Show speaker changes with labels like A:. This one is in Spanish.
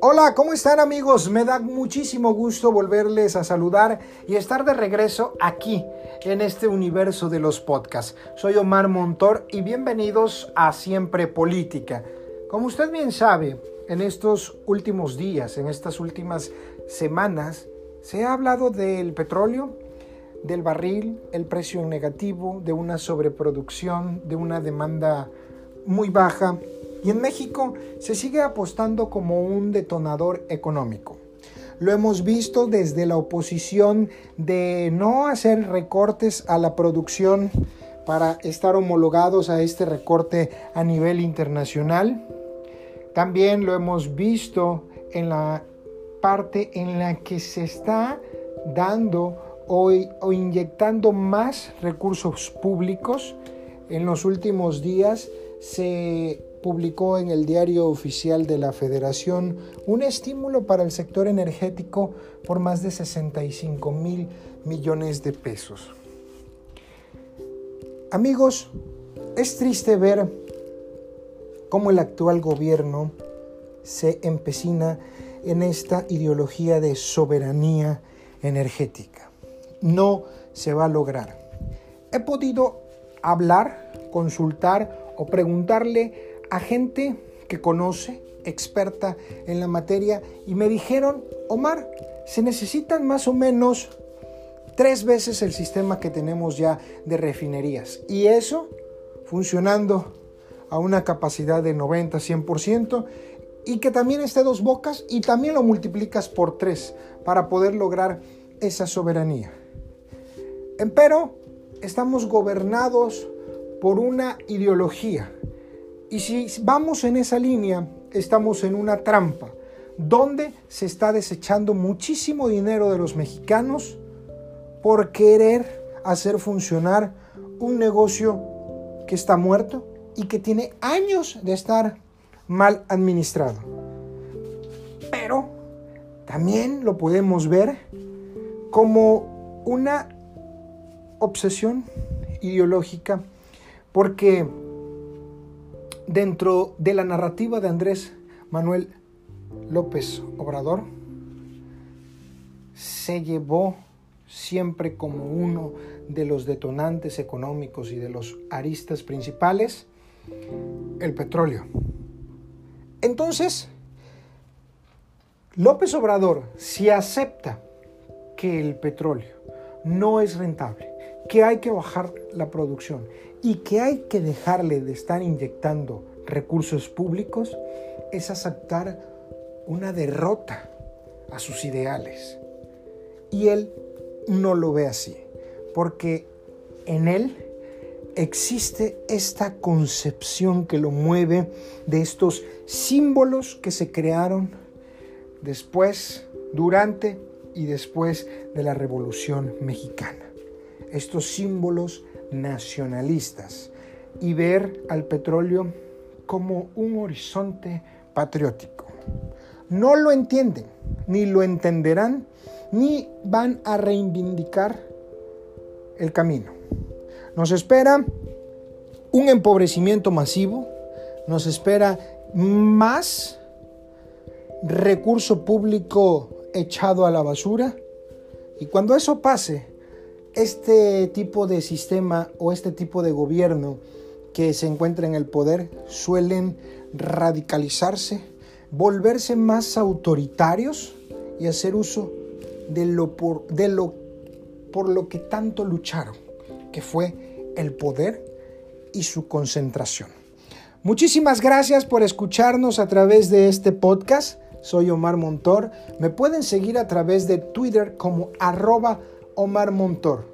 A: Hola, ¿cómo están amigos? Me da muchísimo gusto volverles a saludar y estar de regreso aquí en este universo de los podcasts. Soy Omar Montor y bienvenidos a Siempre Política. Como usted bien sabe, en estos últimos días, en estas últimas semanas, se ha hablado del petróleo, del barril, el precio negativo, de una sobreproducción, de una demanda muy baja y en México se sigue apostando como un detonador económico. Lo hemos visto desde la oposición de no hacer recortes a la producción para estar homologados a este recorte a nivel internacional. También lo hemos visto en la parte en la que se está dando o, o inyectando más recursos públicos. En los últimos días se publicó en el diario oficial de la Federación un estímulo para el sector energético por más de 65 mil millones de pesos. Amigos, es triste ver cómo el actual gobierno se empecina en esta ideología de soberanía energética. No se va a lograr. He podido hablar, consultar o preguntarle a gente que conoce, experta en la materia, y me dijeron, Omar, se necesitan más o menos tres veces el sistema que tenemos ya de refinerías. Y eso funcionando a una capacidad de 90-100% y que también esté dos bocas y también lo multiplicas por tres para poder lograr esa soberanía. Pero estamos gobernados por una ideología y si vamos en esa línea, estamos en una trampa donde se está desechando muchísimo dinero de los mexicanos por querer hacer funcionar un negocio que está muerto y que tiene años de estar mal administrado. Pero también lo podemos ver como una obsesión ideológica porque dentro de la narrativa de Andrés Manuel López Obrador, se llevó siempre como uno de los detonantes económicos y de los aristas principales el petróleo. Entonces, López Obrador, si acepta que el petróleo no es rentable, que hay que bajar la producción y que hay que dejarle de estar inyectando recursos públicos es aceptar una derrota a sus ideales. Y él no lo ve así, porque en él existe esta concepción que lo mueve de estos símbolos que se crearon después, durante y después de la Revolución Mexicana. Estos símbolos nacionalistas y ver al petróleo como un horizonte patriótico. No lo entienden, ni lo entenderán, ni van a reivindicar el camino. Nos espera un empobrecimiento masivo, nos espera más recurso público echado a la basura y cuando eso pase, este tipo de sistema o este tipo de gobierno que se encuentra en el poder suelen radicalizarse, volverse más autoritarios y hacer uso de lo por, de lo, que tanto lucharon, que fue el poder y su concentración. Muchísimas gracias por escucharnos a través de este podcast. Soy Omar Montor. Me pueden seguir a través de Twitter como arroba Omar Montor.